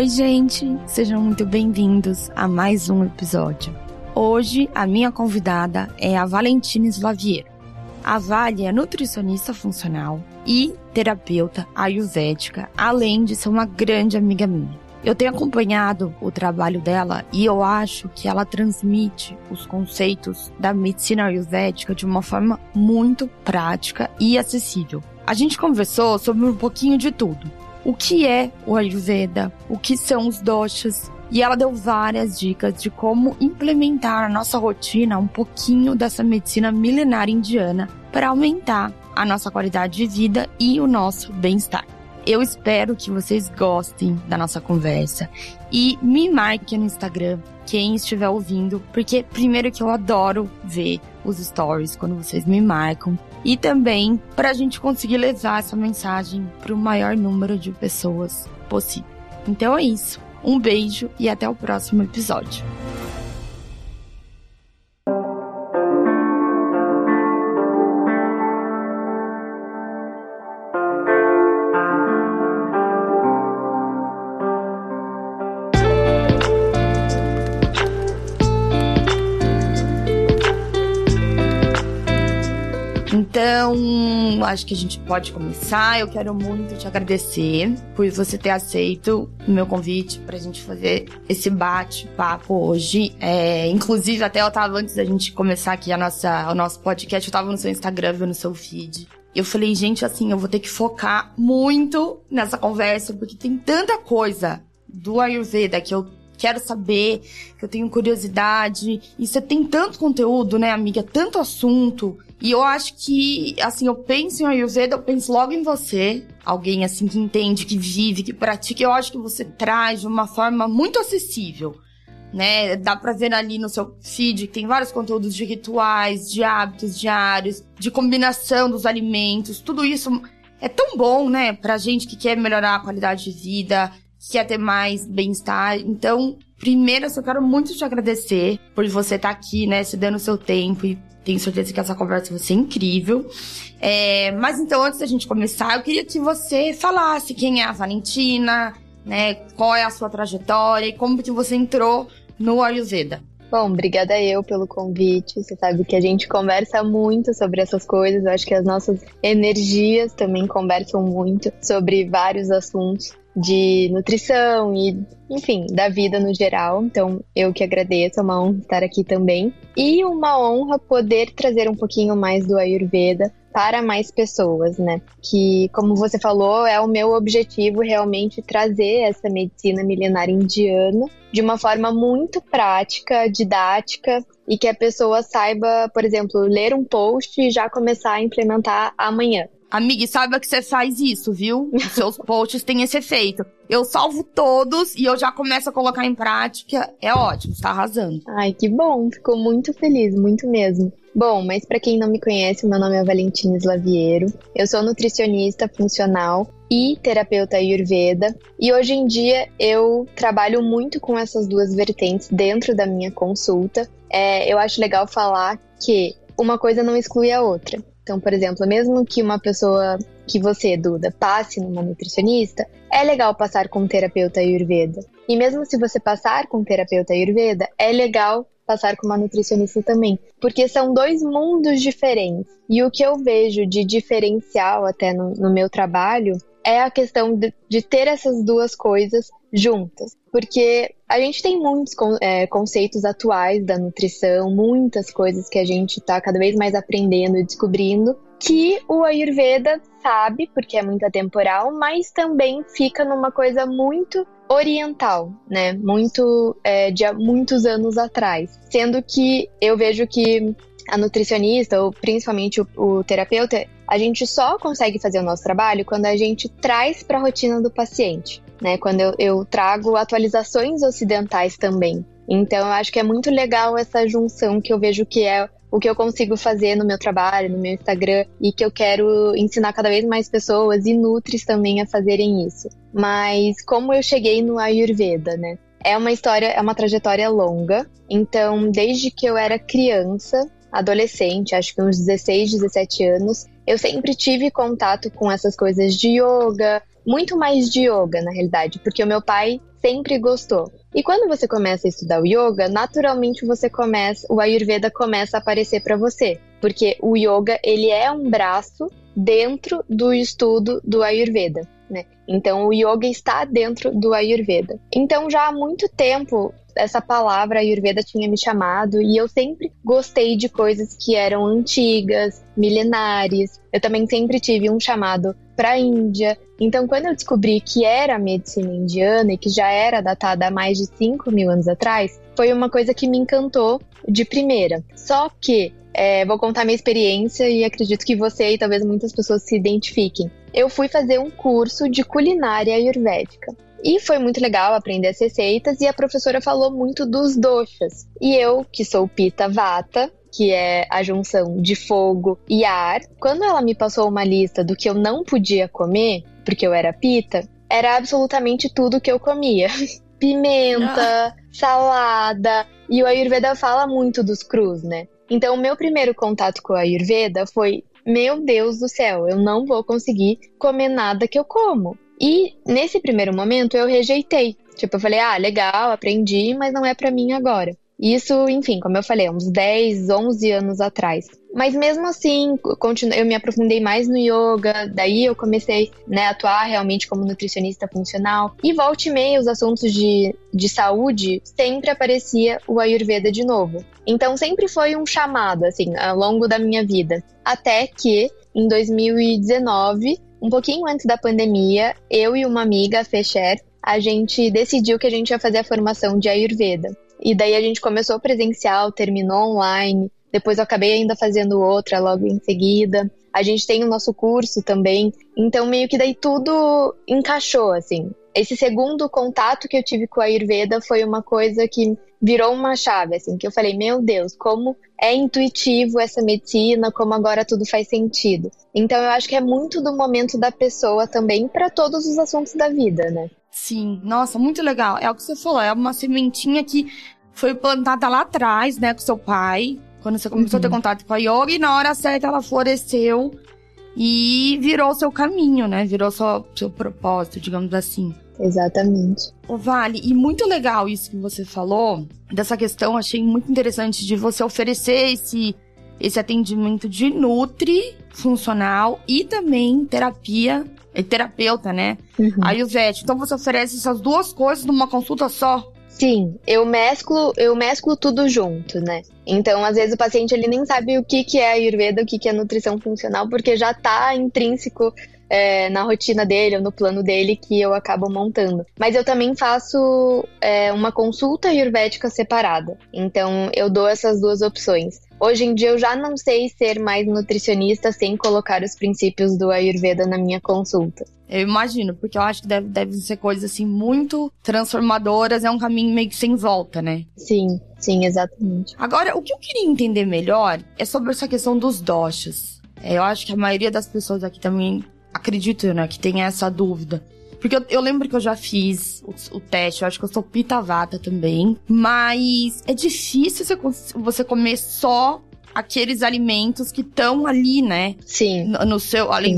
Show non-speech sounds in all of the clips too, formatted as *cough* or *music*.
Oi, gente! Sejam muito bem-vindos a mais um episódio. Hoje, a minha convidada é a Valentina Slaviero. A Vale é nutricionista funcional e terapeuta ayurvédica, além de ser uma grande amiga minha. Eu tenho acompanhado o trabalho dela e eu acho que ela transmite os conceitos da medicina ayurvédica de uma forma muito prática e acessível. A gente conversou sobre um pouquinho de tudo o que é o Ayurveda, o que são os doshas, e ela deu várias dicas de como implementar na nossa rotina um pouquinho dessa medicina milenar indiana para aumentar a nossa qualidade de vida e o nosso bem-estar. Eu espero que vocês gostem da nossa conversa. E me marque no Instagram quem estiver ouvindo, porque primeiro que eu adoro ver os stories quando vocês me marcam e também para a gente conseguir levar essa mensagem para o maior número de pessoas possível. Então é isso. Um beijo e até o próximo episódio. Acho que a gente pode começar. Eu quero muito te agradecer por você ter aceito o meu convite para a gente fazer esse bate-papo hoje. É, inclusive, até eu tava antes da gente começar aqui a nossa, o nosso podcast, eu tava no seu Instagram, no seu feed. Eu falei, gente, assim, eu vou ter que focar muito nessa conversa, porque tem tanta coisa do Ayurveda que eu quero saber, que eu tenho curiosidade. E você tem tanto conteúdo, né, amiga? Tanto assunto. E eu acho que, assim, eu penso em Ayurveda, eu penso logo em você. Alguém, assim, que entende, que vive, que pratica. Eu acho que você traz de uma forma muito acessível, né? Dá pra ver ali no seu feed que tem vários conteúdos de rituais, de hábitos diários, de combinação dos alimentos. Tudo isso é tão bom, né? Pra gente que quer melhorar a qualidade de vida, quer ter mais bem-estar. Então, primeiro, eu quero muito te agradecer por você estar aqui, né? Se dando o seu tempo e tenho certeza que essa conversa vai ser incrível. É, mas então, antes da gente começar, eu queria que você falasse quem é a Valentina, né? Qual é a sua trajetória e como que você entrou no Ayurveda. Bom, obrigada eu pelo convite. Você sabe que a gente conversa muito sobre essas coisas. Eu acho que as nossas energias também conversam muito sobre vários assuntos de nutrição e, enfim, da vida no geral. Então, eu que agradeço, é uma honra estar aqui também. E uma honra poder trazer um pouquinho mais do Ayurveda para mais pessoas, né? Que, como você falou, é o meu objetivo realmente trazer essa medicina milenar indiana de uma forma muito prática, didática e que a pessoa saiba, por exemplo, ler um post e já começar a implementar amanhã. Amiga, saiba que você faz isso, viu? Os seus *laughs* posts têm esse efeito. Eu salvo todos e eu já começo a colocar em prática. É ótimo, está arrasando. Ai, que bom. Fico muito feliz, muito mesmo. Bom, mas para quem não me conhece, meu nome é Valentina Slaviero. Eu sou nutricionista funcional e terapeuta ayurveda. E hoje em dia eu trabalho muito com essas duas vertentes dentro da minha consulta. É, eu acho legal falar que uma coisa não exclui a outra. Então, por exemplo, mesmo que uma pessoa que você, Duda, passe numa nutricionista, é legal passar com um terapeuta Ayurveda. E mesmo se você passar com um terapeuta Ayurveda, é legal passar com uma nutricionista também, porque são dois mundos diferentes. E o que eu vejo de diferencial até no, no meu trabalho é a questão de, de, ter essas duas coisas juntas. Porque a gente tem muitos é, conceitos atuais da nutrição, muitas coisas que a gente está cada vez mais aprendendo e descobrindo, que o Ayurveda sabe, porque é muito atemporal, mas também fica numa coisa muito oriental, né? Muito é, de há muitos anos atrás. Sendo que eu vejo que a nutricionista, ou principalmente o, o terapeuta, a gente só consegue fazer o nosso trabalho quando a gente traz para a rotina do paciente, né? Quando eu, eu trago atualizações ocidentais também. Então, eu acho que é muito legal essa junção que eu vejo que é o que eu consigo fazer no meu trabalho, no meu Instagram, e que eu quero ensinar cada vez mais pessoas e nutris também a fazerem isso. Mas como eu cheguei no Ayurveda, né? É uma história, é uma trajetória longa. Então, desde que eu era criança, adolescente, acho que uns 16, 17 anos, eu sempre tive contato com essas coisas de yoga, muito mais de yoga, na realidade, porque o meu pai sempre gostou. E quando você começa a estudar o yoga, naturalmente você começa, o Ayurveda começa a aparecer para você, porque o yoga ele é um braço dentro do estudo do Ayurveda. Né? Então, o yoga está dentro do Ayurveda. Então, já há muito tempo, essa palavra Ayurveda tinha me chamado e eu sempre gostei de coisas que eram antigas, milenares. Eu também sempre tive um chamado para a Índia. Então, quando eu descobri que era medicina indiana e que já era datada há mais de 5 mil anos atrás, foi uma coisa que me encantou de primeira. Só que é, vou contar minha experiência e acredito que você e talvez muitas pessoas se identifiquem. Eu fui fazer um curso de culinária ayurvédica. E foi muito legal aprender as receitas e a professora falou muito dos doshas. E eu, que sou pita vata, que é a junção de fogo e ar, quando ela me passou uma lista do que eu não podia comer, porque eu era pita, era absolutamente tudo que eu comia. *laughs* Pimenta, ah. salada, e o Ayurveda fala muito dos crus, né? Então, o meu primeiro contato com a Ayurveda foi: meu Deus do céu, eu não vou conseguir comer nada que eu como. E nesse primeiro momento eu rejeitei. Tipo, eu falei: ah, legal, aprendi, mas não é para mim agora. Isso, enfim, como eu falei, uns 10, 11 anos atrás. Mas mesmo assim, eu me aprofundei mais no yoga, daí eu comecei né, a atuar realmente como nutricionista funcional. E volta e meia, os assuntos de, de saúde, sempre aparecia o Ayurveda de novo. Então sempre foi um chamado, assim, ao longo da minha vida. Até que, em 2019, um pouquinho antes da pandemia, eu e uma amiga, a Fecher, a gente decidiu que a gente ia fazer a formação de Ayurveda. E daí a gente começou presencial, terminou online. Depois eu acabei ainda fazendo outra logo em seguida. A gente tem o nosso curso também. Então, meio que daí tudo encaixou, assim. Esse segundo contato que eu tive com a Ayurveda foi uma coisa que virou uma chave, assim, que eu falei, meu Deus, como é intuitivo essa medicina, como agora tudo faz sentido. Então, eu acho que é muito do momento da pessoa também para todos os assuntos da vida, né? Sim, nossa, muito legal. É o que você falou, é uma sementinha que foi plantada lá atrás, né, com seu pai, quando você começou uhum. a ter uhum. contato com a yoga, e na hora certa ela floresceu e virou seu caminho, né? Virou seu, seu propósito, digamos assim. Exatamente. O Vale, e muito legal isso que você falou, dessa questão, achei muito interessante de você oferecer esse, esse atendimento de nutri funcional e também terapia é terapeuta, né? Uhum. Ayurveda. Então você oferece essas duas coisas numa consulta só? Sim, eu mesclo, eu mesclo tudo junto, né? Então, às vezes o paciente ele nem sabe o que, que é Ayurveda, o que, que é nutrição funcional, porque já está intrínseco é, na rotina dele ou no plano dele que eu acabo montando. Mas eu também faço é, uma consulta ayurvédica separada. Então, eu dou essas duas opções. Hoje em dia eu já não sei ser mais nutricionista sem colocar os princípios do Ayurveda na minha consulta. Eu imagino, porque eu acho que deve, deve ser coisas assim muito transformadoras, é um caminho meio que sem volta, né? Sim, sim, exatamente. Agora, o que eu queria entender melhor é sobre essa questão dos doshas. É, eu acho que a maioria das pessoas aqui também acredito, né, que tem essa dúvida. Porque eu, eu, lembro que eu já fiz o, o, teste, eu acho que eu sou pitavata também. Mas é difícil você, você comer só aqueles alimentos que estão ali, né? Sim. No, no seu, ali,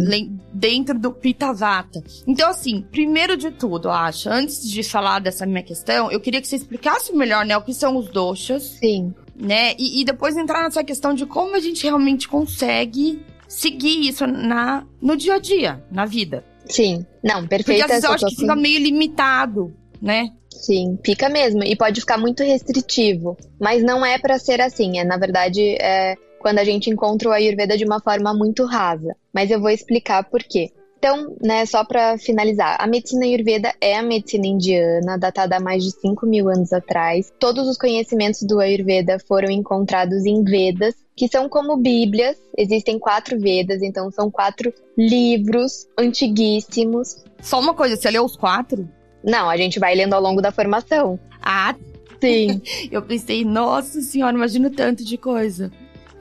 dentro do pitavata. Então, assim, primeiro de tudo, eu acho, antes de falar dessa minha questão, eu queria que você explicasse melhor, né, o que são os doshas. Sim. Né? E, e depois entrar nessa questão de como a gente realmente consegue seguir isso na, no dia a dia, na vida. Sim, não, perfeito. Porque às vezes eu acho que fica meio limitado, né? Sim, fica mesmo. E pode ficar muito restritivo. Mas não é para ser assim. É, na verdade, é quando a gente encontra o Ayurveda de uma forma muito rasa. Mas eu vou explicar por quê. Então, né, só para finalizar, a medicina Ayurveda é a medicina indiana, datada há mais de 5 mil anos atrás. Todos os conhecimentos do Ayurveda foram encontrados em Vedas, que são como Bíblias. Existem quatro Vedas, então são quatro livros antiguíssimos. Só uma coisa, você leu os quatro? Não, a gente vai lendo ao longo da formação. Ah, sim. *laughs* Eu pensei, nossa senhora, imagino tanto de coisa.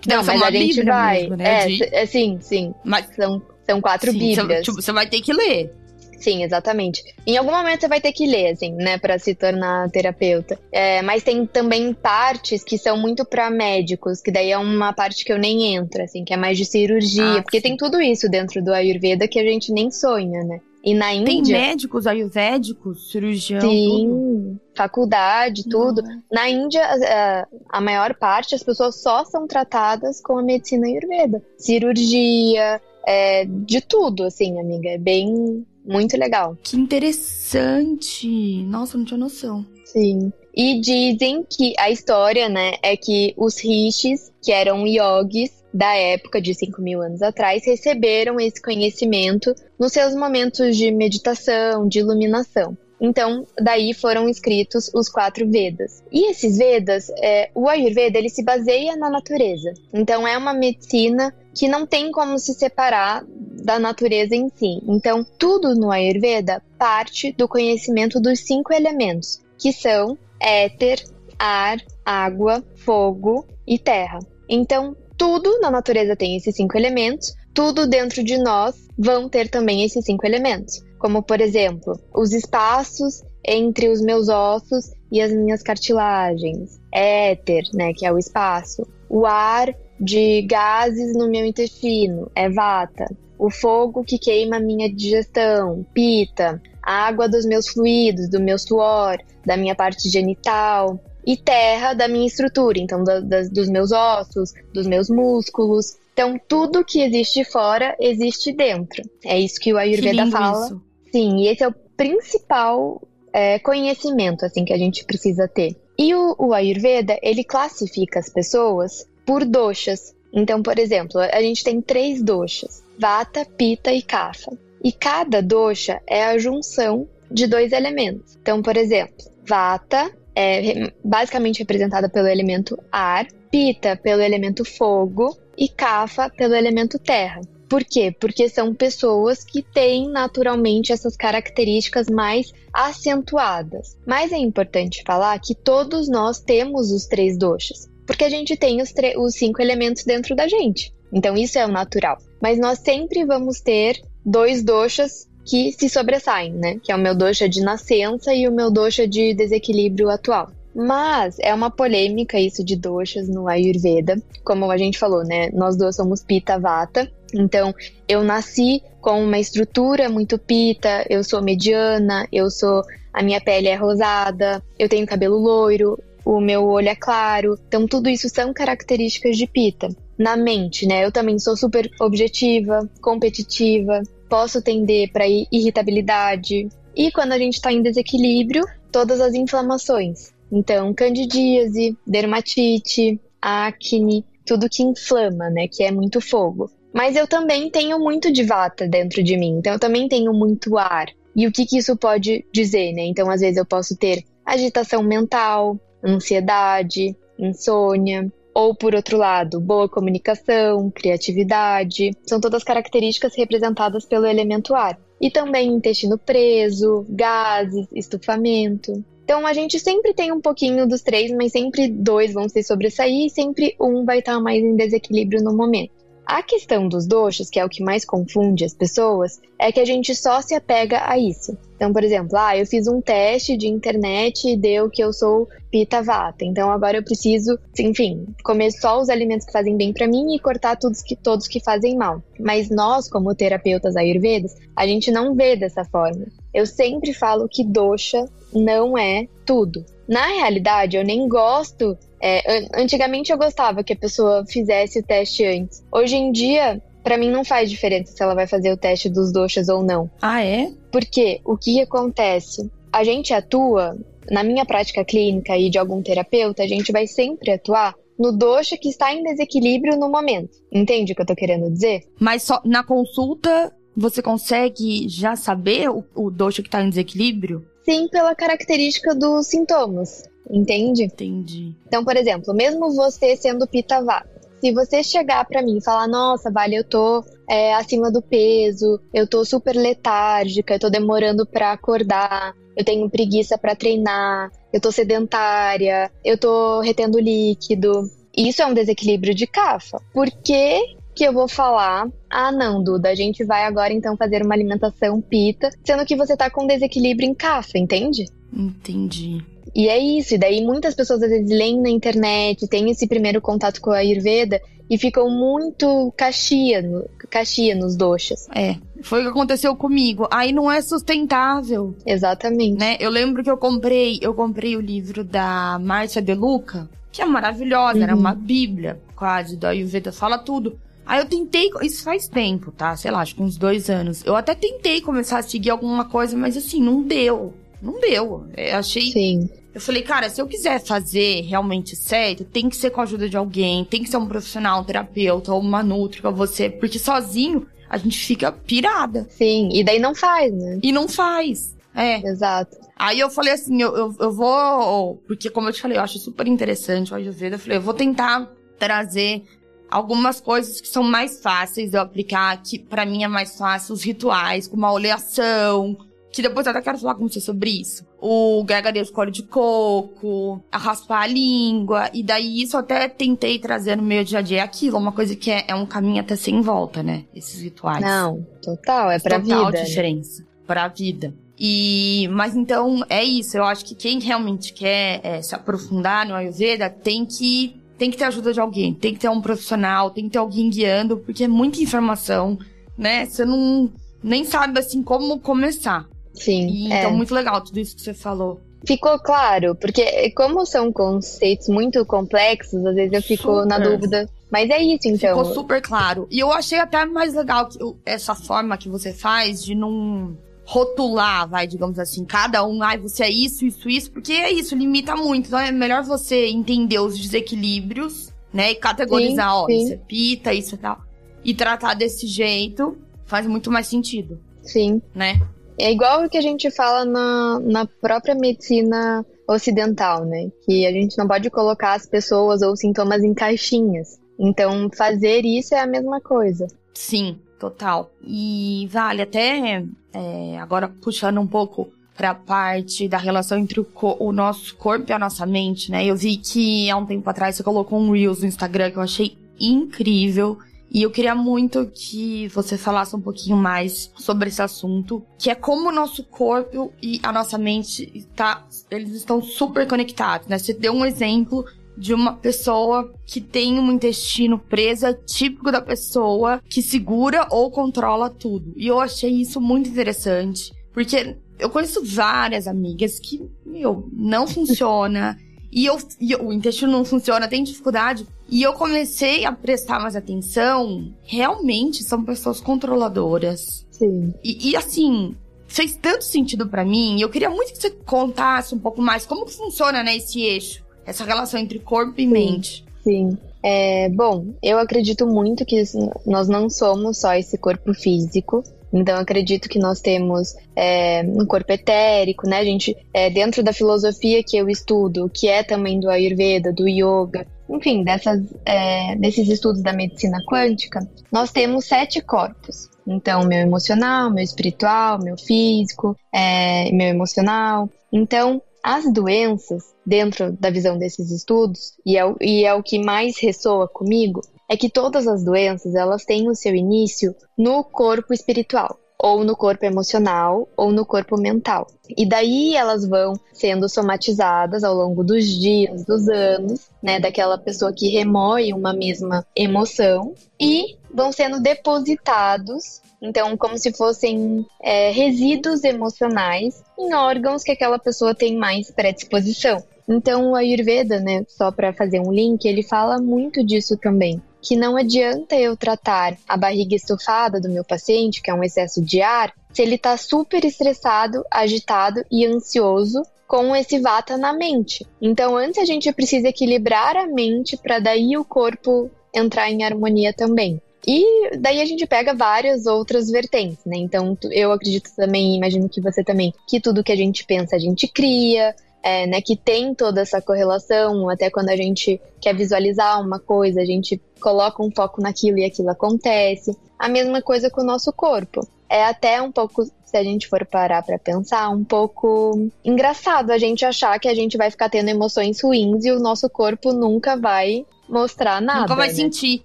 Não, mas a gente vai. Mesmo, né? É, de... é, sim, sim. Mas são são quatro Sim, bíblias. Tipo, você vai ter que ler. Sim, exatamente. Em algum momento você vai ter que ler, assim, né, para se tornar terapeuta. É, mas tem também partes que são muito para médicos, que daí é uma parte que eu nem entro, assim, que é mais de cirurgia, ah, porque sim. tem tudo isso dentro do Ayurveda que a gente nem sonha, né? E na Índia. Tem médicos ayurvédicos, cirurgião. Sim, tudo. faculdade, tudo. Uhum. Na Índia, a, a, maior parte, as pessoas só são tratadas com a medicina ayurveda. Cirurgia, é, de tudo, assim, amiga. É bem. Muito legal. Que interessante! Nossa, não tinha noção. Sim. E dizem que a história, né, é que os rishis, que eram yogis, da época de 5 mil anos atrás receberam esse conhecimento nos seus momentos de meditação, de iluminação. Então, daí foram escritos os quatro Vedas. E esses Vedas, é, o Ayurveda, ele se baseia na natureza. Então, é uma medicina que não tem como se separar da natureza em si. Então, tudo no Ayurveda parte do conhecimento dos cinco elementos, que são éter, ar, água, fogo e terra. Então, tudo na natureza tem esses cinco elementos, tudo dentro de nós vão ter também esses cinco elementos. Como, por exemplo, os espaços entre os meus ossos e as minhas cartilagens. Éter, né, que é o espaço. O ar de gases no meu intestino, é vata. O fogo que queima a minha digestão, pita. A água dos meus fluidos, do meu suor, da minha parte genital e terra da minha estrutura, então da, das, dos meus ossos, dos meus músculos. Então, tudo que existe fora existe dentro. É isso que o Ayurveda que fala. Isso. Sim, e esse é o principal é, conhecimento assim que a gente precisa ter. E o, o Ayurveda, ele classifica as pessoas por doshas. Então, por exemplo, a gente tem três doshas: Vata, Pitta e Kapha. E cada dosha é a junção de dois elementos. Então, por exemplo, Vata é basicamente representada pelo elemento ar, Pita pelo elemento fogo e Kapha pelo elemento terra. Por quê? Porque são pessoas que têm naturalmente essas características mais acentuadas. Mas é importante falar que todos nós temos os três doshas, porque a gente tem os, os cinco elementos dentro da gente. Então isso é o natural. Mas nós sempre vamos ter dois doshas que se sobressaem, né? Que é o meu dosha de nascença e o meu dosha de desequilíbrio atual. Mas é uma polêmica isso de doshas no Ayurveda. Como a gente falou, né? Nós dois somos Pita Vata. Então, eu nasci com uma estrutura muito pita, eu sou mediana, eu sou a minha pele é rosada, eu tenho cabelo loiro, o meu olho é claro. Então, tudo isso são características de pita. Na mente, né? Eu também sou super objetiva, competitiva, posso tender para irritabilidade. E quando a gente está em desequilíbrio, todas as inflamações. Então, candidíase, dermatite, acne, tudo que inflama, né? Que é muito fogo. Mas eu também tenho muito de vata dentro de mim, então eu também tenho muito ar. E o que, que isso pode dizer, né? Então, às vezes eu posso ter agitação mental, ansiedade, insônia, ou, por outro lado, boa comunicação, criatividade, são todas características representadas pelo elemento ar. E também intestino preso, gases, estufamento. Então a gente sempre tem um pouquinho dos três, mas sempre dois vão se sobressair e sempre um vai estar mais em desequilíbrio no momento. A questão dos doxas, que é o que mais confunde as pessoas, é que a gente só se apega a isso. Então, por exemplo, ah, eu fiz um teste de internet e deu que eu sou pita vata. Então agora eu preciso, enfim, comer só os alimentos que fazem bem para mim e cortar todos que todos que fazem mal. Mas nós, como terapeutas ayurvedas, a gente não vê dessa forma. Eu sempre falo que dosha não é tudo. Na realidade, eu nem gosto é, antigamente eu gostava que a pessoa fizesse o teste antes. Hoje em dia, para mim não faz diferença se ela vai fazer o teste dos doxas ou não. Ah, é? Porque o que acontece? A gente atua, na minha prática clínica e de algum terapeuta, a gente vai sempre atuar no doxa que está em desequilíbrio no momento. Entende o que eu tô querendo dizer? Mas só na consulta você consegue já saber o, o doxa que está em desequilíbrio? Sim, pela característica dos sintomas. Entende? Entendi. Então, por exemplo, mesmo você sendo pita vata, se você chegar para mim e falar, nossa, vale, eu tô é, acima do peso, eu tô super letárgica, eu tô demorando para acordar, eu tenho preguiça para treinar, eu tô sedentária, eu tô retendo líquido. Isso é um desequilíbrio de cafa. Por que, que eu vou falar, ah, não, Duda, a gente vai agora então fazer uma alimentação pita, sendo que você tá com desequilíbrio em cafa, entende? Entendi. E é isso, e daí muitas pessoas às vezes leem na internet, têm esse primeiro contato com a Ayurveda e ficam muito caxia, caxia nos doxas. É, Foi o que aconteceu comigo. Aí não é sustentável. Exatamente. Né? Eu lembro que eu comprei, eu comprei o livro da Márcia De Luca, que é maravilhosa, uhum. era uma bíblia quase, da Ayurveda, fala tudo. Aí eu tentei, isso faz tempo, tá? Sei lá, acho que uns dois anos. Eu até tentei começar a seguir alguma coisa, mas assim, não deu. Não deu. Eu achei. Sim. Eu falei, cara, se eu quiser fazer realmente certo, tem que ser com a ajuda de alguém, tem que ser um profissional, um terapeuta ou uma nutri pra você, porque sozinho a gente fica pirada. Sim, e daí não faz, né? E não faz. É. Exato. Aí eu falei assim, eu, eu, eu vou. Porque, como eu te falei, eu acho super interessante o Ayurveda. Eu falei, eu vou tentar trazer algumas coisas que são mais fáceis de eu aplicar, que para mim é mais fácil, os rituais, como a oleação, que depois eu até quero falar com você sobre isso. O gargarejo couro de coco, a raspar a língua, e daí isso eu até tentei trazer no meu dia a dia é aquilo, uma coisa que é, é um caminho até sem volta, né? Esses rituais. Não, total, é pra total vida. Total diferença. Né? Pra vida. E, mas então é isso. Eu acho que quem realmente quer é, se aprofundar no Ayurveda tem que tem que ter ajuda de alguém, tem que ter um profissional, tem que ter alguém guiando, porque é muita informação, né? Você não nem sabe assim como começar. Sim. E, é. Então, muito legal tudo isso que você falou. Ficou claro, porque como são conceitos muito complexos, às vezes eu fico super. na dúvida. Mas é isso, então. Ficou super claro. E eu achei até mais legal que, essa forma que você faz de não rotular, vai, digamos assim, cada um, ai, você é isso, isso, isso, porque é isso, limita muito. Então é melhor você entender os desequilíbrios, né? E categorizar, sim, ó, sim. isso é pita, isso e tal. E tratar desse jeito faz muito mais sentido. Sim. Né? É igual o que a gente fala na, na própria medicina ocidental, né? Que a gente não pode colocar as pessoas ou sintomas em caixinhas. Então, fazer isso é a mesma coisa. Sim, total. E vale até é, agora puxando um pouco para a parte da relação entre o, o, nosso corpo e a nossa mente, né? Eu vi que há um tempo atrás você colocou um Reels no Instagram que eu achei incrível. E eu queria muito que você falasse um pouquinho mais sobre esse assunto, que é como o nosso corpo e a nossa mente está, eles estão super conectados, né? Você deu um exemplo de uma pessoa que tem um intestino presa, típico da pessoa que segura ou controla tudo. E eu achei isso muito interessante, porque eu conheço várias amigas que, meu, não funciona. E, eu, e o intestino não funciona, tem dificuldade. E eu comecei a prestar mais atenção. Realmente são pessoas controladoras. Sim. E, e assim, fez tanto sentido para mim. Eu queria muito que você contasse um pouco mais como que funciona, né, esse eixo essa relação entre corpo e sim, mente. Sim. É, bom, eu acredito muito que nós não somos só esse corpo físico. Então, acredito que nós temos é, um corpo etérico, né? A gente, é, dentro da filosofia que eu estudo, que é também do Ayurveda, do Yoga, enfim, dessas, é, desses estudos da medicina quântica, nós temos sete corpos. Então, meu emocional, meu espiritual, meu físico, é, meu emocional. Então, as doenças, dentro da visão desses estudos, e é, e é o que mais ressoa comigo, é que todas as doenças elas têm o seu início no corpo espiritual, ou no corpo emocional, ou no corpo mental. E daí elas vão sendo somatizadas ao longo dos dias, dos anos, né, daquela pessoa que remoe uma mesma emoção e vão sendo depositados então, como se fossem é, resíduos emocionais em órgãos que aquela pessoa tem mais predisposição. Então, o Ayurveda, né, só para fazer um link, ele fala muito disso também. Que não adianta eu tratar a barriga estufada do meu paciente, que é um excesso de ar, se ele está super estressado, agitado e ansioso com esse vata na mente. Então, antes a gente precisa equilibrar a mente para daí o corpo entrar em harmonia também. E daí a gente pega várias outras vertentes, né? Então, eu acredito também, imagino que você também, que tudo que a gente pensa a gente cria, é, né, que tem toda essa correlação, até quando a gente quer visualizar uma coisa, a gente coloca um foco naquilo e aquilo acontece. A mesma coisa com o nosso corpo. É até um pouco, se a gente for parar para pensar, um pouco engraçado a gente achar que a gente vai ficar tendo emoções ruins e o nosso corpo nunca vai mostrar nada. Nunca vai né? sentir.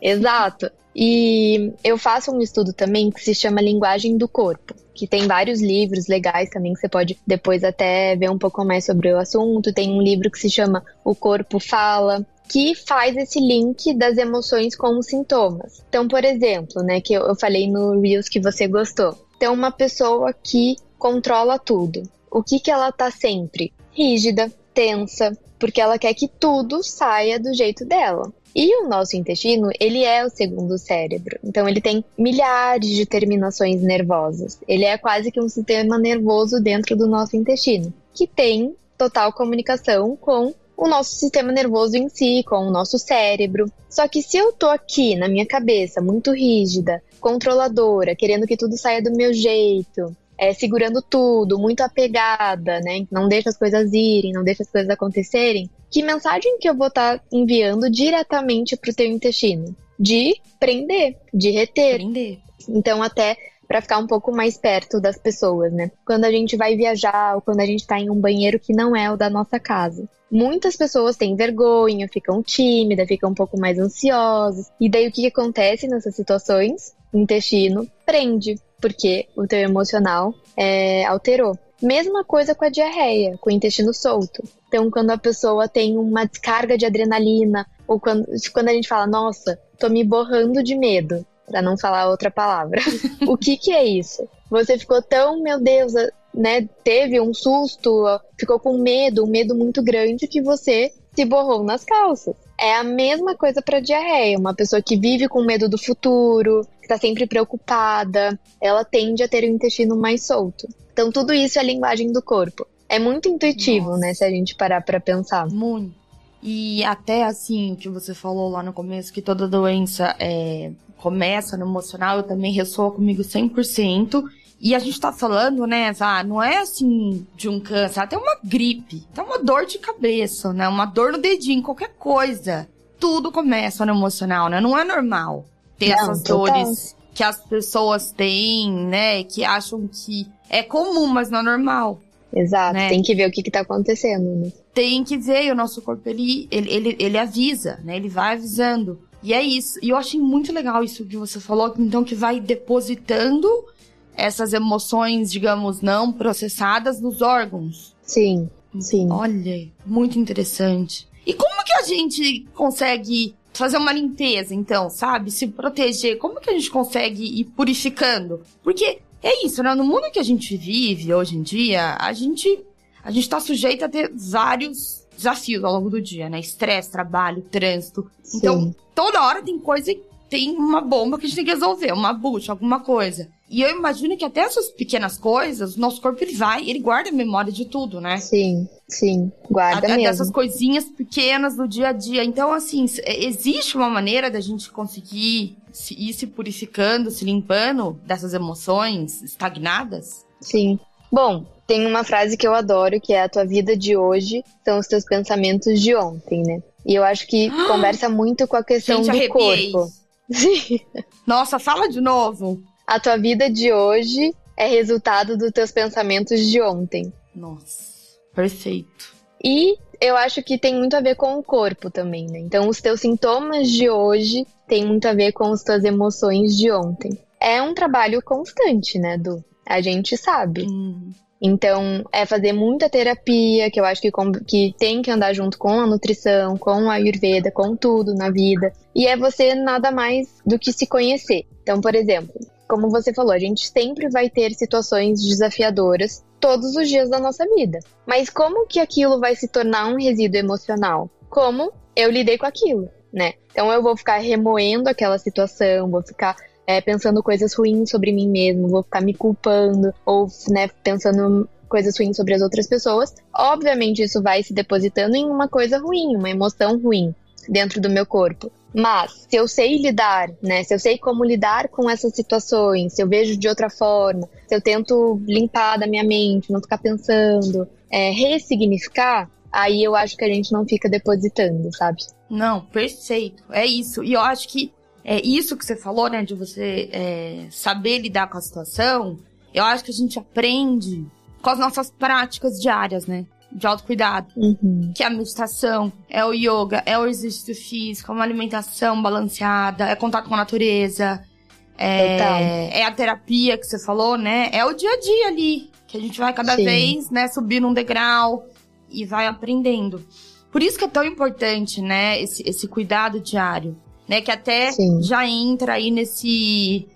Exato. E eu faço um estudo também que se chama Linguagem do Corpo, que tem vários livros legais também que você pode depois até ver um pouco mais sobre o assunto. Tem um livro que se chama O Corpo Fala, que faz esse link das emoções com os sintomas. Então, por exemplo, né, que eu, falei no Reels que você gostou. Então, uma pessoa que controla tudo. O que que ela tá sempre? Rígida, tensa, porque ela quer que tudo saia do jeito dela. E o nosso intestino, ele é o segundo cérebro. Então ele tem milhares de terminações nervosas. Ele é quase que um sistema nervoso dentro do nosso intestino, que tem total comunicação com o nosso sistema nervoso em si, com o nosso cérebro. Só que se eu tô aqui na minha cabeça, muito rígida, controladora, querendo que tudo saia do meu jeito, é, segurando tudo, muito apegada, né? Não deixa as coisas irem, não deixa as coisas acontecerem. Que mensagem que eu vou estar tá enviando diretamente para o teu intestino? De prender, de reter. Prender. Então, até para ficar um pouco mais perto das pessoas, né? Quando a gente vai viajar ou quando a gente está em um banheiro que não é o da nossa casa. Muitas pessoas têm vergonha, ficam tímidas, ficam um pouco mais ansiosas. E daí o que, que acontece nessas situações? O intestino prende porque o teu emocional é, alterou. Mesma coisa com a diarreia, com o intestino solto. Então, quando a pessoa tem uma descarga de adrenalina, ou quando, quando a gente fala, nossa, tô me borrando de medo, para não falar outra palavra. *laughs* o que que é isso? Você ficou tão, meu Deus, né, teve um susto, ficou com medo, um medo muito grande que você se borrou nas calças. É a mesma coisa para diarreia. Uma pessoa que vive com medo do futuro, que está sempre preocupada, ela tende a ter o intestino mais solto. Então, tudo isso é linguagem do corpo. É muito intuitivo, Nossa. né, se a gente parar para pensar. Muito. E até assim, o que você falou lá no começo, que toda doença é, começa no emocional, eu também ressoa comigo 100%. E a gente tá falando, né, Vá, não é assim de um câncer, até uma gripe, até uma dor de cabeça, né, uma dor no dedinho, qualquer coisa. Tudo começa no emocional, né? Não é normal ter não, essas dores que as pessoas têm, né, que acham que é comum, mas não é normal. Exato, né? tem que ver o que, que tá acontecendo, né? Tem que ver, e o nosso corpo, ele, ele, ele, ele avisa, né? Ele vai avisando. E é isso. E eu achei muito legal isso que você falou, então que vai depositando essas emoções, digamos, não processadas nos órgãos. Sim, sim. Olha, muito interessante. E como que a gente consegue fazer uma limpeza, então, sabe? Se proteger. Como que a gente consegue ir purificando? Porque é isso, né? No mundo que a gente vive hoje em dia, a gente a gente tá sujeito a ter vários desafios ao longo do dia, né? Estresse, trabalho, trânsito. Então, Sim. toda hora tem coisa, tem uma bomba que a gente tem que resolver, uma bucha, alguma coisa. E eu imagino que até essas pequenas coisas, o nosso corpo ele vai, ele guarda a memória de tudo, né? Sim, sim, guarda a, mesmo. Dessas coisinhas pequenas do dia a dia. Então, assim, existe uma maneira da gente conseguir se, ir se purificando, se limpando dessas emoções estagnadas? Sim. Bom, tem uma frase que eu adoro, que é a tua vida de hoje são os teus pensamentos de ontem, né? E eu acho que *gasps* conversa muito com a questão Gente, do corpo. Sim. Nossa, fala de novo a tua vida de hoje é resultado dos teus pensamentos de ontem. Nossa, perfeito. E eu acho que tem muito a ver com o corpo também, né? Então, os teus sintomas de hoje têm muito a ver com as tuas emoções de ontem. É um trabalho constante, né, Du? A gente sabe. Hum. Então, é fazer muita terapia, que eu acho que, que tem que andar junto com a nutrição, com a Ayurveda, com tudo na vida. E é você nada mais do que se conhecer. Então, por exemplo, como você falou, a gente sempre vai ter situações desafiadoras todos os dias da nossa vida. Mas como que aquilo vai se tornar um resíduo emocional? Como eu lidei com aquilo, né? Então eu vou ficar remoendo aquela situação, vou ficar é, pensando coisas ruins sobre mim mesmo, vou ficar me culpando ou né, pensando coisas ruins sobre as outras pessoas. Obviamente isso vai se depositando em uma coisa ruim, uma emoção ruim dentro do meu corpo. Mas se eu sei lidar, né? Se eu sei como lidar com essas situações, se eu vejo de outra forma, se eu tento limpar da minha mente, não ficar pensando, é, ressignificar, aí eu acho que a gente não fica depositando, sabe? Não, perfeito. É isso. E eu acho que é isso que você falou, né? De você é, saber lidar com a situação. Eu acho que a gente aprende com as nossas práticas diárias, né? de autocuidado, uhum. que é a meditação, é o yoga, é o exercício físico, é uma alimentação balanceada, é contato com a natureza, é, é a terapia que você falou, né? É o dia a dia ali, que a gente vai cada Sim. vez, né, subir num degrau e vai aprendendo. Por isso que é tão importante, né, esse, esse cuidado diário, né, que até Sim. já entra aí nesse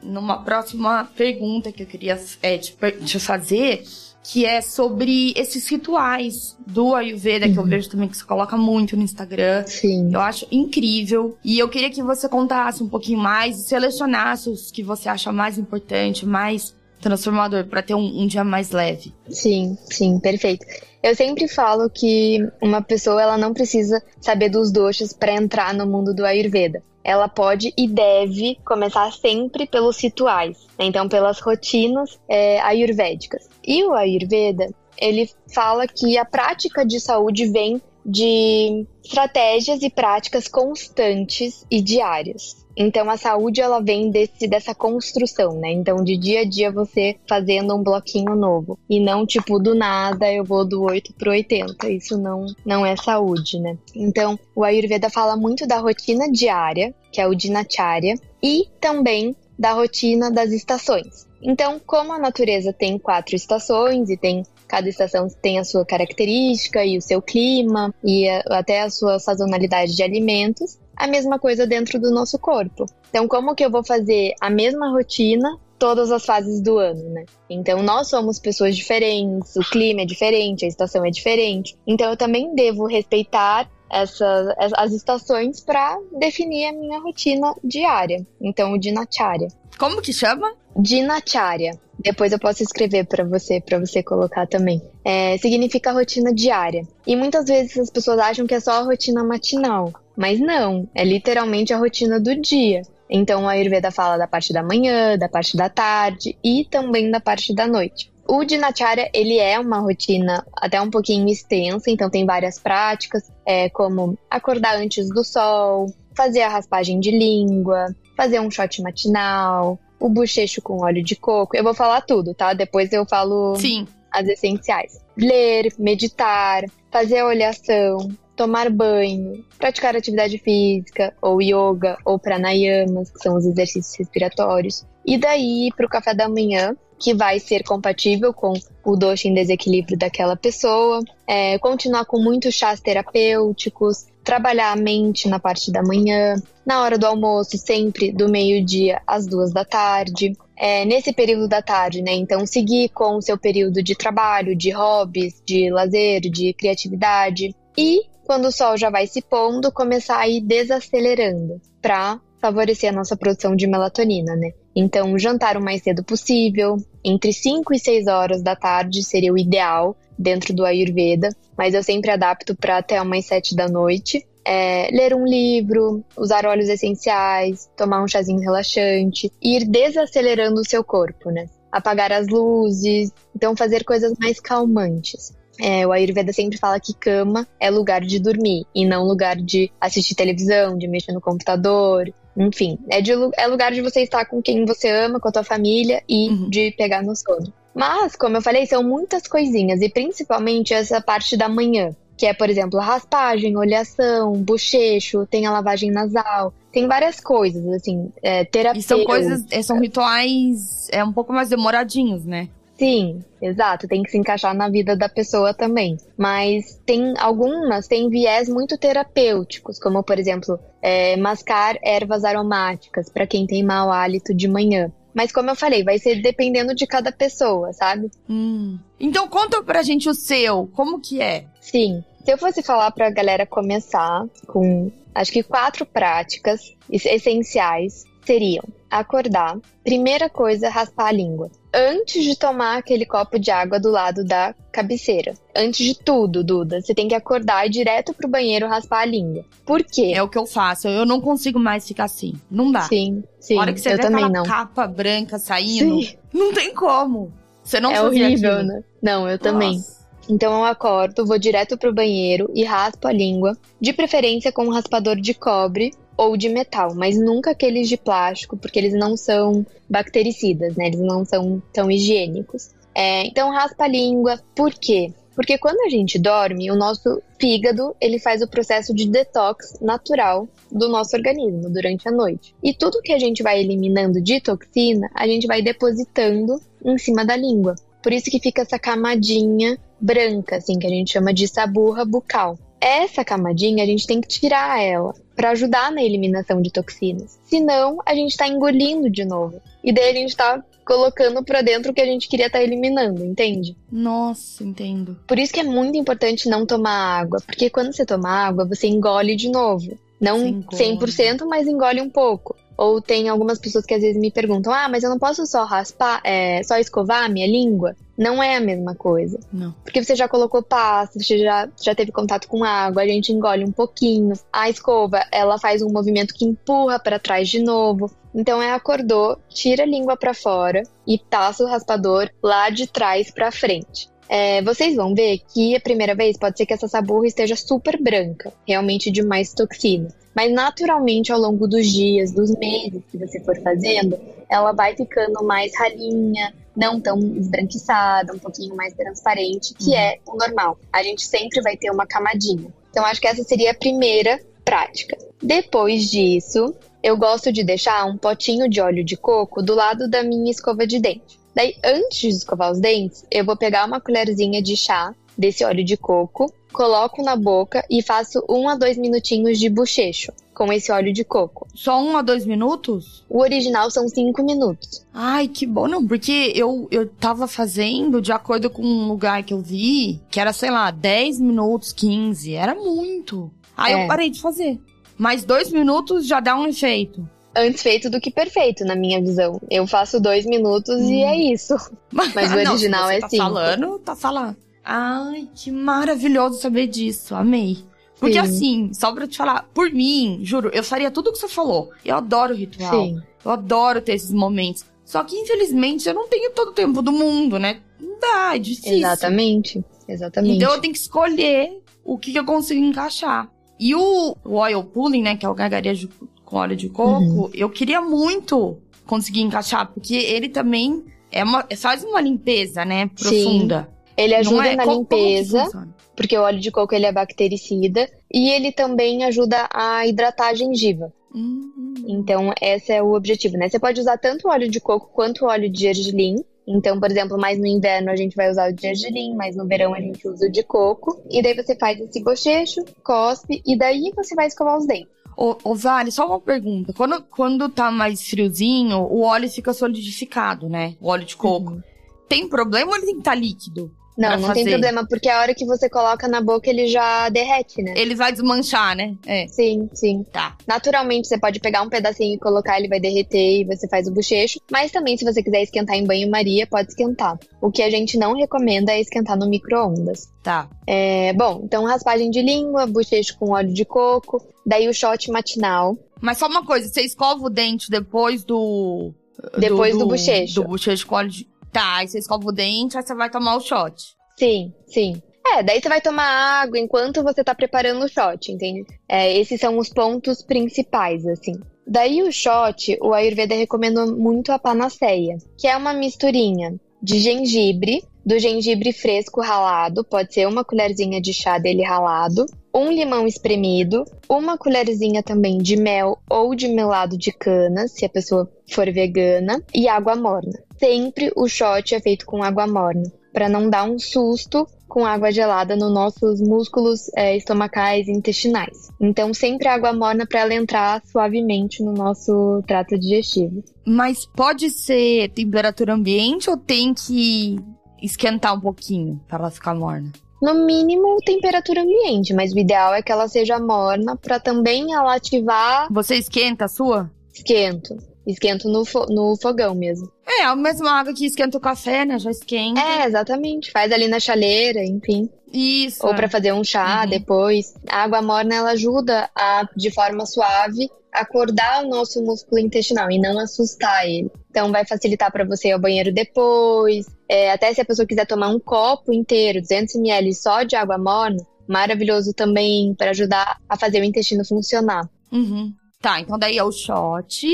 numa próxima pergunta que eu queria é, te, te fazer, que é sobre esses rituais do Ayurveda, uhum. que eu uhum. vejo também que você coloca muito no Instagram. Sim. Eu acho incrível. E eu queria que você contasse um pouquinho mais e selecionasse os que você acha mais importante, mais transformador, para ter um, um dia mais leve. Sim, sim, perfeito. Eu sempre falo que uma pessoa ela não precisa saber dos doshas para entrar no mundo do Ayurveda. Ela pode e deve começar sempre pelos rituais, né? então pelas rotinas é, ayurvédicas. E o Ayurveda ele fala que a prática de saúde vem de estratégias e práticas constantes e diárias. Então a saúde ela vem desse dessa construção, né? Então de dia a dia você fazendo um bloquinho novo e não tipo do nada eu vou do 8 pro 80. Isso não não é saúde, né? Então o Ayurveda fala muito da rotina diária, que é o dinacharya, e também da rotina das estações. Então, como a natureza tem quatro estações e tem cada estação tem a sua característica e o seu clima e até a sua sazonalidade de alimentos, a mesma coisa dentro do nosso corpo. Então, como que eu vou fazer a mesma rotina todas as fases do ano, né? Então, nós somos pessoas diferentes, o clima é diferente, a estação é diferente. Então, eu também devo respeitar essas as estações para definir a minha rotina diária. Então, o dinacharya. Como que chama? Dinacharya. Depois eu posso escrever para você, para você colocar também. É, significa rotina diária. E muitas vezes as pessoas acham que é só a rotina matinal. Mas não, é literalmente a rotina do dia. Então a Ayurveda fala da parte da manhã, da parte da tarde e também da parte da noite. O Dinacharya, ele é uma rotina até um pouquinho extensa, então tem várias práticas, é, como acordar antes do sol, fazer a raspagem de língua, fazer um shot matinal, o bochecho com óleo de coco. Eu vou falar tudo, tá? Depois eu falo Sim. as essenciais. Ler, meditar, fazer a oleação, tomar banho, praticar atividade física, ou yoga, ou pranayamas, que são os exercícios respiratórios, e daí para o café da manhã, que vai ser compatível com o dosha em desequilíbrio daquela pessoa, é, continuar com muitos chás terapêuticos, trabalhar a mente na parte da manhã, na hora do almoço, sempre do meio-dia às duas da tarde. É, nesse período da tarde, né? Então, seguir com o seu período de trabalho, de hobbies, de lazer, de criatividade. E quando o sol já vai se pondo, começar a ir desacelerando para favorecer a nossa produção de melatonina, né? Então, jantar o mais cedo possível, entre 5 e 6 horas da tarde seria o ideal dentro do Ayurveda, mas eu sempre adapto para até umas 7 da noite. É, ler um livro, usar óleos essenciais, tomar um chazinho relaxante, ir desacelerando o seu corpo, né? Apagar as luzes, então fazer coisas mais calmantes. É, o Ayurveda sempre fala que cama é lugar de dormir e não lugar de assistir televisão, de mexer no computador. Enfim, é, de, é lugar de você estar com quem você ama, com a tua família e uhum. de pegar no sono. Mas, como eu falei, são muitas coisinhas e principalmente essa parte da manhã, que é, por exemplo, raspagem, oleação, bochecho, tem a lavagem nasal, tem várias coisas, assim, é, terapia. E são coisas, são rituais é um pouco mais demoradinhos, né? Sim, exato, tem que se encaixar na vida da pessoa também. Mas tem algumas têm viés muito terapêuticos, como por exemplo, é, mascar ervas aromáticas para quem tem mau hálito de manhã. Mas como eu falei, vai ser dependendo de cada pessoa, sabe? Hum. Então conta pra gente o seu, como que é? Sim. Se eu fosse falar pra galera começar com acho que quatro práticas essenciais seriam acordar, primeira coisa, raspar a língua. Antes de tomar aquele copo de água do lado da cabeceira. Antes de tudo, Duda, você tem que acordar e ir direto pro banheiro raspar a língua. Por quê? É o que eu faço. Eu não consigo mais ficar assim. Não dá. Sim, sim. A hora que você eu vê também não. capa branca saindo, sim. não tem como. Você não É horrível, aquilo. né? Não, eu também. Nossa. Então eu acordo, vou direto pro banheiro e raspo a língua, de preferência com um raspador de cobre ou de metal, mas nunca aqueles de plástico, porque eles não são bactericidas, né? Eles não são tão higiênicos. É, então raspa a língua. Por quê? Porque quando a gente dorme, o nosso fígado ele faz o processo de detox natural do nosso organismo durante a noite. E tudo que a gente vai eliminando de toxina, a gente vai depositando em cima da língua. Por isso que fica essa camadinha branca, assim, que a gente chama de saburra bucal. Essa camadinha a gente tem que tirar ela para ajudar na eliminação de toxinas. Senão, a gente está engolindo de novo. E daí a gente está colocando para dentro o que a gente queria estar tá eliminando, entende? Nossa, entendo. Por isso que é muito importante não tomar água, porque quando você toma água, você engole de novo. Não 100%, mas engole um pouco. Ou tem algumas pessoas que às vezes me perguntam: ah, mas eu não posso só raspar, é, só escovar a minha língua? Não é a mesma coisa. Não. Porque você já colocou pasta, você já, já teve contato com água, a gente engole um pouquinho. A escova, ela faz um movimento que empurra para trás de novo. Então é acordou, tira a língua para fora e passa o raspador lá de trás para frente. É, vocês vão ver que a primeira vez pode ser que essa saburra esteja super branca, realmente de mais toxina. Mas naturalmente, ao longo dos dias, dos meses que você for fazendo, ela vai ficando mais ralinha, não tão esbranquiçada, um pouquinho mais transparente, que uhum. é o normal. A gente sempre vai ter uma camadinha. Então, acho que essa seria a primeira prática. Depois disso, eu gosto de deixar um potinho de óleo de coco do lado da minha escova de dente. Daí, antes de escovar os dentes, eu vou pegar uma colherzinha de chá desse óleo de coco, coloco na boca e faço um a dois minutinhos de bochecho com esse óleo de coco. Só um a dois minutos? O original são cinco minutos. Ai, que bom, não, porque eu, eu tava fazendo de acordo com um lugar que eu vi, que era, sei lá, 10 minutos, 15, era muito. Aí é. eu parei de fazer. Mas dois minutos já dá um efeito antes feito do que perfeito, na minha visão. Eu faço dois minutos hum. e é isso. *laughs* Mas, Mas o original não, se você é tá cinco. falando, tá falando. Ai, que maravilhoso saber disso. Amei. Porque Sim. assim, só pra te falar, por mim, juro, eu faria tudo o que você falou. Eu adoro ritual. Sim. Eu adoro ter esses momentos. Só que, infelizmente, eu não tenho todo o tempo do mundo, né? Não dá, é difícil. Exatamente. Exatamente. Então eu tenho que escolher o que, que eu consigo encaixar. E o, o oil pulling, né, que é o gargarejo com óleo de coco, uhum. eu queria muito conseguir encaixar, porque ele também é uma, faz uma limpeza, né, profunda. Sim. Ele ajuda é, na como, limpeza, como porque o óleo de coco ele é bactericida, e ele também ajuda a hidratar a gengiva. Uhum. Então, esse é o objetivo, né? Você pode usar tanto óleo de coco quanto óleo de gergelim. Então, por exemplo, mais no inverno a gente vai usar o de gergelim, mas no verão a gente usa o de coco. E daí você faz esse bochecho, cospe, e daí você vai escovar os dentes. Ô, ô, Vale, só uma pergunta. Quando, quando tá mais friozinho, o óleo fica solidificado, né? O óleo de coco. Uhum. Tem problema ou ele tem que estar tá líquido? Não, não fazer. tem problema, porque a hora que você coloca na boca, ele já derrete, né? Ele vai desmanchar, né? É. Sim, sim. Tá. Naturalmente, você pode pegar um pedacinho e colocar, ele vai derreter e você faz o bochecho. Mas também, se você quiser esquentar em banho-maria, pode esquentar. O que a gente não recomenda é esquentar no micro-ondas. Tá. É, bom, então raspagem de língua, bochecho com óleo de coco, daí o shot matinal. Mas só uma coisa, você escova o dente depois do... Depois do, do, do bochecho. Do bochecho com óleo de... Tá, aí você escova o dente, aí você vai tomar o shot. Sim, sim. É, daí você vai tomar água enquanto você tá preparando o shot, entende? É, esses são os pontos principais, assim. Daí o shot, o Ayurveda recomenda muito a panaceia, que é uma misturinha de gengibre, do gengibre fresco ralado, pode ser uma colherzinha de chá dele ralado, um limão espremido, uma colherzinha também de mel ou de melado de cana, se a pessoa for vegana, e água morna. Sempre o shot é feito com água morna, para não dar um susto com água gelada nos nossos músculos é, estomacais e intestinais. Então, sempre água morna para ela entrar suavemente no nosso trato digestivo. Mas pode ser temperatura ambiente ou tem que esquentar um pouquinho para ela ficar morna? No mínimo, temperatura ambiente, mas o ideal é que ela seja morna para também ela ativar. Você esquenta a sua? Esquento. Esquento no, fo no fogão mesmo. É, a mesma água que esquenta o café, né? Já esquenta. É, exatamente. Faz ali na chaleira, enfim. Isso. Ou para fazer um chá uhum. depois. A água morna, ela ajuda a, de forma suave, acordar o nosso músculo intestinal e não assustar ele. Então, vai facilitar para você ir ao banheiro depois. É, até se a pessoa quiser tomar um copo inteiro, 200 ml só de água morna, maravilhoso também para ajudar a fazer o intestino funcionar. Uhum. Tá, então daí é o shot.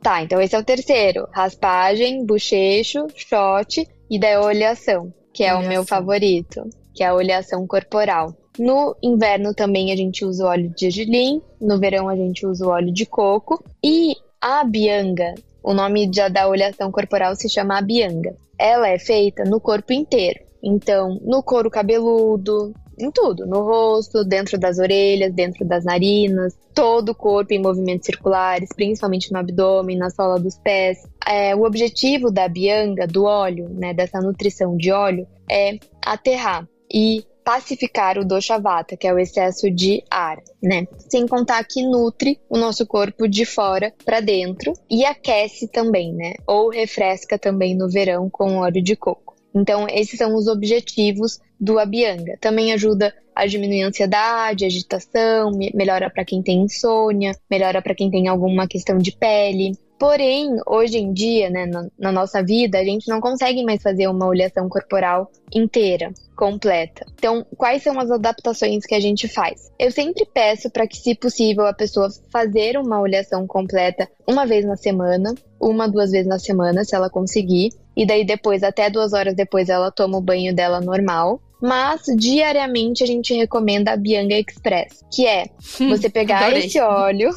Tá, então esse é o terceiro. Raspagem, bochecho, shot e daí oleação, que é oleação. o meu favorito, que é a oleação corporal. No inverno também a gente usa o óleo de gergelim, no verão a gente usa o óleo de coco e a bianga, o nome da oleação corporal se chama bianga. Ela é feita no corpo inteiro. Então, no couro cabeludo, em tudo, no rosto, dentro das orelhas, dentro das narinas, todo o corpo em movimentos circulares, principalmente no abdômen, na sola dos pés. É, o objetivo da bianga, do óleo, né, dessa nutrição de óleo, é aterrar e pacificar o dosha vata, que é o excesso de ar, né? Sem contar que nutre o nosso corpo de fora para dentro e aquece também, né? Ou refresca também no verão com óleo de coco. Então, esses são os objetivos do Abhyanga. Também ajuda a diminuir a ansiedade, agitação, melhora para quem tem insônia, melhora para quem tem alguma questão de pele, Porém, hoje em dia, né, na, na, nossa vida, a gente não consegue mais fazer uma olhação corporal inteira, completa. Então, quais são as adaptações que a gente faz? Eu sempre peço para que, se possível, a pessoa fazer uma olhação completa uma vez na semana, uma, duas vezes na semana, se ela conseguir. E daí depois, até duas horas depois, ela toma o banho dela normal mas diariamente a gente recomenda a Bianga Express, que é hum, você pegar esse óleo.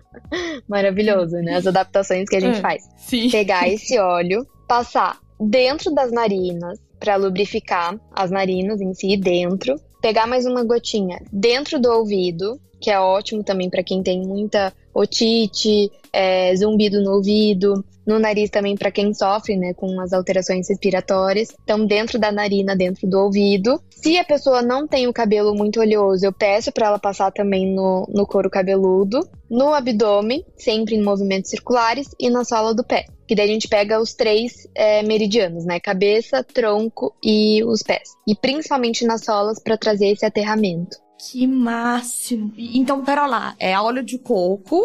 *laughs* Maravilhoso, né? As adaptações que a gente hum, faz. Sim. Pegar *laughs* esse óleo, passar dentro das narinas para lubrificar as narinas em si dentro, pegar mais uma gotinha dentro do ouvido, que é ótimo também para quem tem muita otite, é, zumbido no ouvido, no nariz também para quem sofre, né, com as alterações respiratórias. Então, dentro da narina, dentro do ouvido. Se a pessoa não tem o cabelo muito oleoso, eu peço para ela passar também no, no couro cabeludo, no abdômen, sempre em movimentos circulares, e na sola do pé. Que daí a gente pega os três é, meridianos, né? Cabeça, tronco e os pés. E principalmente nas solas para trazer esse aterramento. Que máximo! Então, pera lá, é óleo de coco,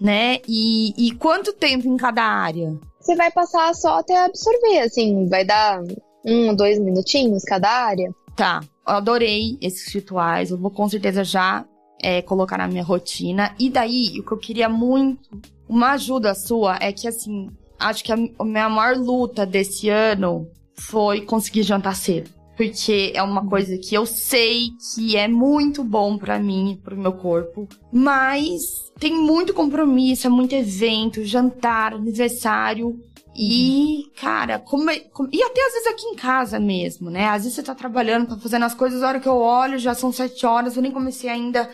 né? E, e quanto tempo em cada área? Você vai passar só até absorver, assim, vai dar um, dois minutinhos cada área. Tá, eu adorei esses rituais, eu vou com certeza já é, colocar na minha rotina. E daí, o que eu queria muito, uma ajuda sua, é que assim, acho que a, a minha maior luta desse ano foi conseguir jantar cedo porque é uma coisa que eu sei que é muito bom para mim, pro meu corpo, mas tem muito compromisso, é muito evento, jantar, aniversário. E, cara, como, como, E até às vezes aqui em casa mesmo, né? Às vezes você tá trabalhando, tá fazendo as coisas, a hora que eu olho já são sete horas, eu nem comecei ainda a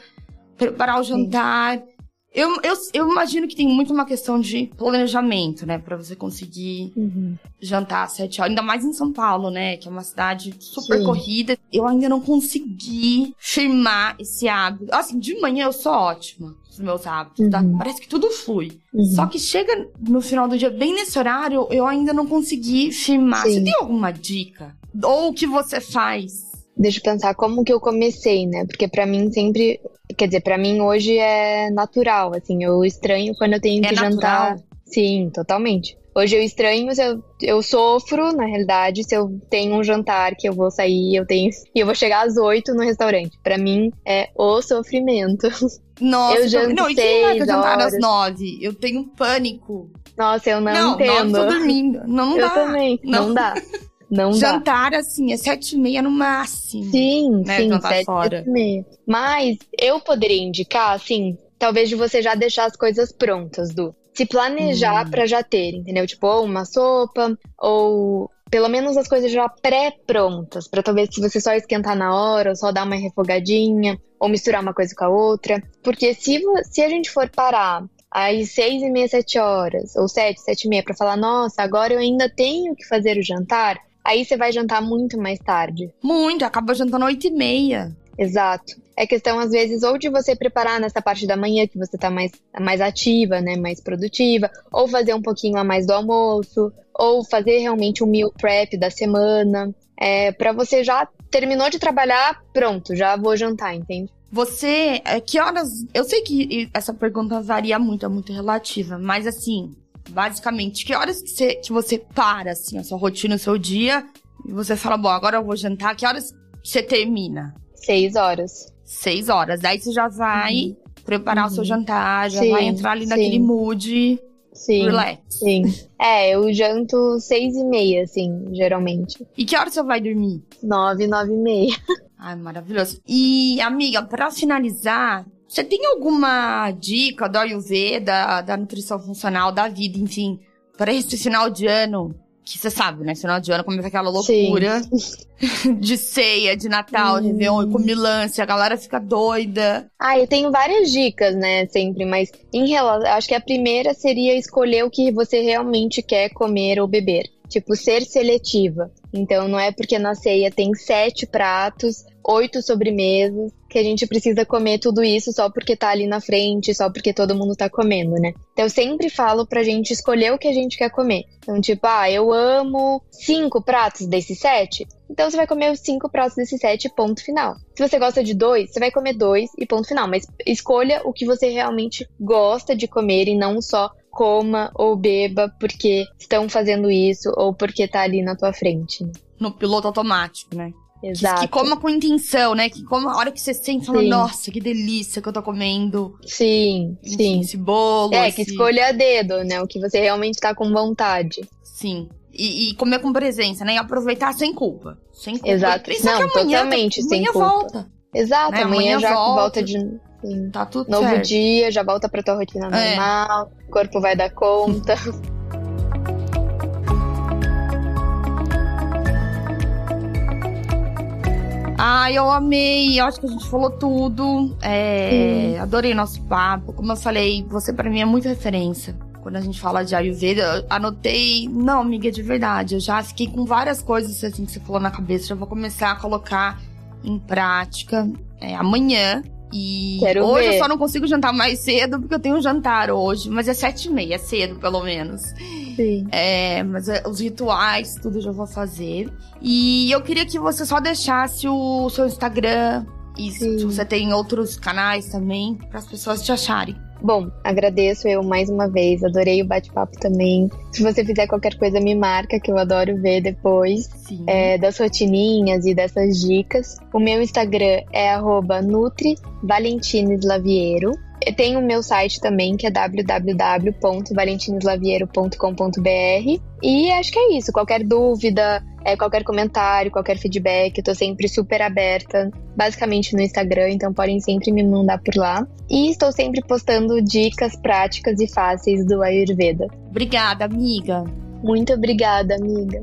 preparar o jantar. Sim. Eu, eu, eu imagino que tem muito uma questão de planejamento, né? Pra você conseguir uhum. jantar às sete horas. Ainda mais em São Paulo, né? Que é uma cidade super Sim. corrida. Eu ainda não consegui firmar esse hábito. Assim, de manhã eu sou ótima os meus hábitos, tá? uhum. tá? Parece que tudo flui. Uhum. Só que chega no final do dia, bem nesse horário, eu ainda não consegui firmar. Sim. Você tem alguma dica? Ou o que você faz Deixa eu pensar como que eu comecei, né? Porque para mim sempre, quer dizer, para mim hoje é natural, assim, eu estranho quando eu tenho é que natural. jantar. Sim, totalmente. Hoje eu estranho, eu, eu sofro, na realidade, se eu tenho um jantar que eu vou sair, eu tenho. E eu vou chegar às oito no restaurante. Para mim é o sofrimento. *laughs* Nossa, eu janto não, e quem vai jantar às nove? Eu tenho pânico. Nossa, eu não, não entendo. Não, eu tô dormindo. Não, não *laughs* eu dá. Eu também, não, não dá. *laughs* Não Jantar, dá. assim, é sete e meia no máximo. Sim, né? sim, Jantar sete, fora. sete e meia. Mas eu poderia indicar, assim, talvez de você já deixar as coisas prontas, Du. Se planejar hum. para já ter, entendeu? Tipo, ou uma sopa, ou pelo menos as coisas já pré-prontas, para talvez se você só esquentar na hora, ou só dar uma refogadinha, ou misturar uma coisa com a outra. Porque se, se a gente for parar às seis e meia, sete horas, ou sete, sete e meia, para falar, nossa, agora eu ainda tenho que fazer o jantar, aí você vai jantar muito mais tarde. Muito, acaba jantando oito e meia. Exato. É questão, às vezes, ou de você preparar nessa parte da manhã, que você tá mais, mais ativa, né? Mais produtiva, ou fazer um pouquinho a mais do almoço, ou fazer realmente um meal prep da semana. É, para você já terminou de trabalhar, pronto, já vou jantar, entende? Você, é, que horas. Eu sei que essa pergunta varia muito, é muito relativa, mas assim, basicamente, que horas que você, que você para, assim, a sua rotina, o seu dia, e você fala, bom, agora eu vou jantar, que horas você termina? Seis horas. Seis horas. Daí você já vai uhum. preparar uhum. o seu uhum. jantar, já sim, vai entrar ali sim. naquele mood. Sim. Relax. Sim. É, eu janto seis e meia, assim, geralmente. E que hora você vai dormir? Nove, nove e meia. *laughs* Ai, maravilhoso. E, amiga, para finalizar, você tem alguma dica do Ayurveda, da nutrição funcional, da vida, enfim, para esse final de ano que você sabe, né? Final de ano começa aquela loucura *laughs* de ceia, de Natal, de Réveillon e comilância, a galera fica doida. Ah, eu tenho várias dicas, né, sempre, mas em relação, acho que a primeira seria escolher o que você realmente quer comer ou beber. Tipo, ser seletiva. Então, não é porque na ceia tem sete pratos, oito sobremesas, que a gente precisa comer tudo isso só porque tá ali na frente, só porque todo mundo tá comendo, né? Então eu sempre falo pra gente escolher o que a gente quer comer. Então, tipo, ah, eu amo cinco pratos desses sete. Então você vai comer os cinco pratos desses sete, ponto final. Se você gosta de dois, você vai comer dois e ponto final. Mas escolha o que você realmente gosta de comer e não só coma ou beba porque estão fazendo isso ou porque tá ali na tua frente. No piloto automático, né? Exato. Que, que coma com intenção, né? Que coma a hora que você sente, fala, nossa, que delícia que eu tô comendo. Sim, sim. Esse bolo. É, que escolha a dedo, né? O que você realmente tá com vontade. Sim. E, e comer com presença, né? E aproveitar sem culpa. Sem culpa. Exato. Pensar Não, que amanhã, totalmente sem amanhã culpa. volta. Exato, Né, amanhã, amanhã já volta. volta de sim, Tá tudo novo certo. dia, já volta pra tua rotina É. normal, o corpo vai dar conta. Ai, eu amei. Eu acho que a gente falou tudo. É, adorei nosso papo. Como eu falei, você pra mim é muita referência. Quando a gente fala de Ayurveda, eu anotei. Não, amiga, de verdade. Eu já fiquei com várias coisas assim que você falou na cabeça. Já vou começar a colocar em prática é, amanhã. E Quero hoje ver. eu só não consigo jantar mais cedo, porque eu tenho um jantar hoje. Mas é sete e meia, é cedo, pelo menos. Sim. É, mas é, os rituais, tudo eu já vou fazer. E eu queria que você só deixasse o seu Instagram e se Sim. você tem outros canais também, para as pessoas te acharem. Bom, agradeço eu mais uma vez, adorei o bate-papo também. Se você fizer qualquer coisa, me marca, que eu adoro ver depois. É, das rotininhas e dessas dicas. O meu Instagram é arroba nutrivalentineslaviero. Eu tenho o meu site também, que é www.valentineslaviero.com.br. E acho que é isso. Qualquer dúvida, é, qualquer comentário, qualquer feedback, eu tô sempre super aberta, basicamente no Instagram, então podem sempre me mandar por lá. E estou sempre postando dicas práticas e fáceis do Ayurveda. Obrigada, amiga. Muito obrigada, amiga.